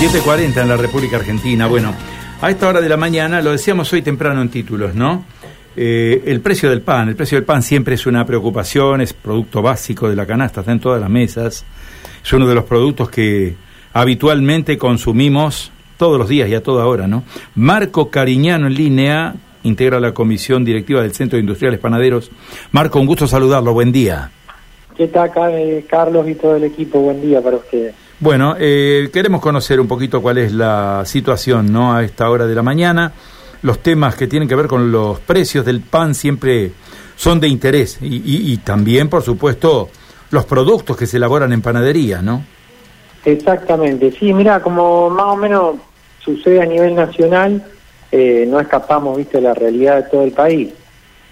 7.40 en la República Argentina. Bueno, a esta hora de la mañana, lo decíamos hoy temprano en títulos, ¿no? Eh, el precio del pan. El precio del pan siempre es una preocupación, es producto básico de la canasta, está en todas las mesas. Es uno de los productos que habitualmente consumimos todos los días y a toda hora, ¿no? Marco Cariñano en línea, integra la comisión directiva del Centro de Industriales Panaderos. Marco, un gusto saludarlo, buen día. ¿Qué tal, Carlos y todo el equipo? Buen día para ustedes. Bueno, eh, queremos conocer un poquito cuál es la situación ¿no? a esta hora de la mañana. Los temas que tienen que ver con los precios del pan siempre son de interés y, también, por supuesto, los productos que se elaboran en panadería, ¿no? Exactamente, sí, mira, como más o menos sucede a nivel nacional, eh, no escapamos, viste, de la realidad de todo el país.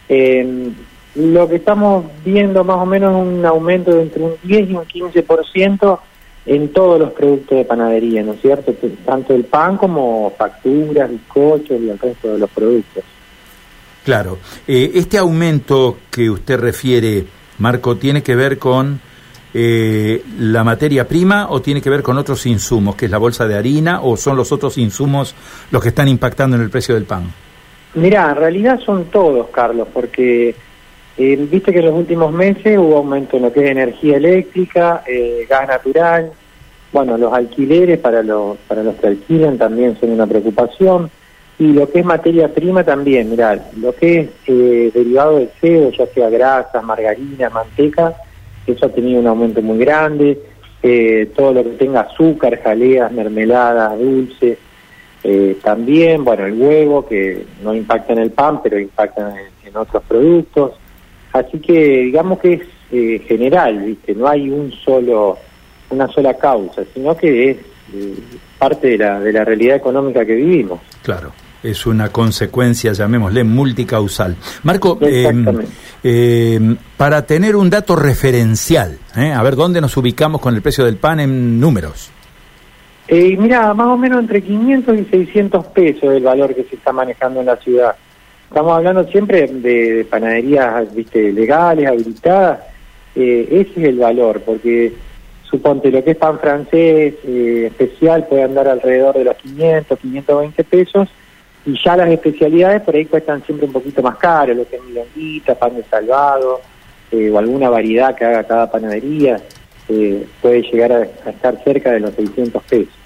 Eh, lo que estamos viendo más o menos es un aumento de entre un 10 y un 15% en todos los productos de panadería, ¿no es cierto? Tanto el pan como facturas, bizcochos y el resto de los productos. Claro. Eh, este aumento que usted refiere, Marco, ¿tiene que ver con eh, la materia prima o tiene que ver con otros insumos, que es la bolsa de harina, o son los otros insumos los que están impactando en el precio del pan? Mira, en realidad son todos, Carlos, porque eh, viste que en los últimos meses hubo aumento en lo que es energía eléctrica, eh, gas natural, bueno, los alquileres para los, para los que alquilan también son una preocupación, y lo que es materia prima también, mirá, lo que es eh, derivado del cebo, ya sea grasas, margarina, manteca, eso ha tenido un aumento muy grande, todo lo que tenga azúcar, jaleas, mermeladas, dulces, también, bueno, el huevo, que no impacta en el pan, pero impacta en otros productos, Así que digamos que es eh, general, ¿viste? No hay un solo, una sola causa, sino que es eh, parte de la, de la realidad económica que vivimos. Claro es una consecuencia, llamémosle, multicausal. Marco, eh, para tener un dato referencial, a ver dónde nos ubicamos con el precio del pan en números. mira, más o menos entre 500 y 600 pesos el valor que se está manejando en la ciudad. Estamos hablando siempre de, panaderías viste legales, habilitadas. Eh, ese es el valor, porque suponte lo que es pan francés eh, especial puede andar alrededor de los 500, 520 pesos, y ya las especialidades por ahí cuestan siempre un poquito más caro, lo que es milonguita, pan de salvado, eh, o alguna variedad que haga cada panadería, puede llegar a, a estar cerca de los 600 pesos.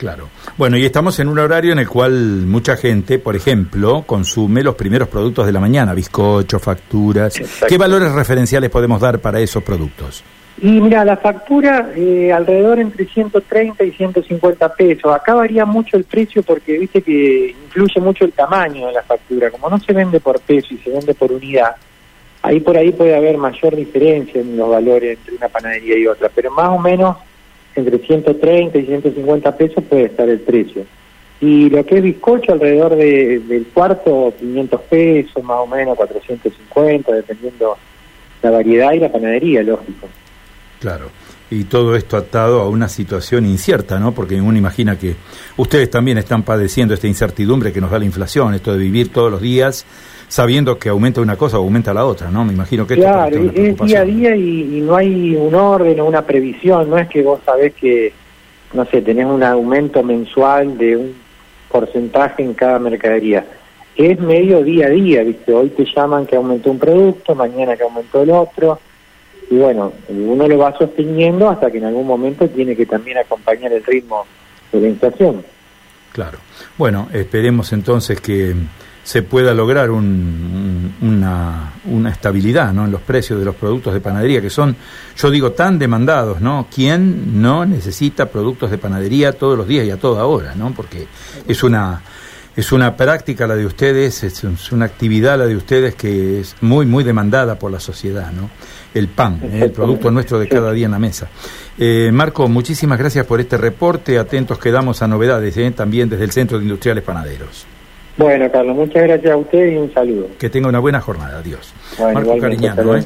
Claro. Bueno, y estamos en un horario en el cual mucha gente, por ejemplo, consume los primeros productos de la mañana, bizcocho, facturas. ¿Qué valores referenciales podemos dar para esos productos? Y mira, la factura eh, alrededor entre 130 y 150 pesos. Acá varía mucho el precio porque viste que influye mucho el tamaño de la factura. Como no se vende por peso y se vende por unidad, ahí por ahí puede haber mayor diferencia en los valores entre una panadería y otra. Pero más o menos entre 130 y 150 pesos puede estar el precio. Y lo que es bizcocho alrededor de, del cuarto, 500 pesos, más o menos 450, dependiendo la variedad y la panadería, lógico. Claro. Y todo esto atado a una situación incierta, ¿no? Porque uno imagina que ustedes también están padeciendo esta incertidumbre que nos da la inflación, esto de vivir todos los días sabiendo que aumenta una cosa o aumenta la otra, ¿no? Me imagino que claro, es día a día y, no hay un orden o una previsión, no es que vos sabés que, no sé, tenés un aumento mensual de un porcentaje en cada mercadería. Es medio día a día, ¿viste? Hoy te llaman que aumentó un producto, mañana que aumentó el otro, y bueno, uno lo va sosteniendo hasta que en algún momento tiene que también acompañar el ritmo de la inflación. Claro. Bueno, esperemos entonces que se pueda lograr una, una, estabilidad ¿no? en los precios de los productos de panadería, que son, yo digo, tan demandados, ¿no? ¿Quién no necesita productos de panadería todos los días y a toda hora, ¿no? Porque es una, es una práctica la de ustedes, es, una actividad la de ustedes que es muy, muy demandada por la sociedad, ¿no? El pan, ¿eh? el producto nuestro de cada día en la mesa. Eh, Marco, muchísimas gracias por este reporte, atentos quedamos a novedades, ¿eh? también desde el Centro de Industriales Panaderos. Bueno, Carlos, muchas gracias a usted y un saludo. Que tenga una buena jornada. Adiós. Marco Cariñano, ¿eh?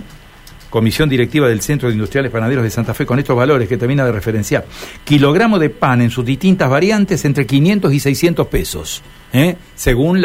Comisión Directiva del Centro de Industriales Panaderos de Santa Fe, con estos valores que termina de referenciar. Kilogramo de pan en sus distintas variantes entre 500 y 600 pesos, ¿eh? según la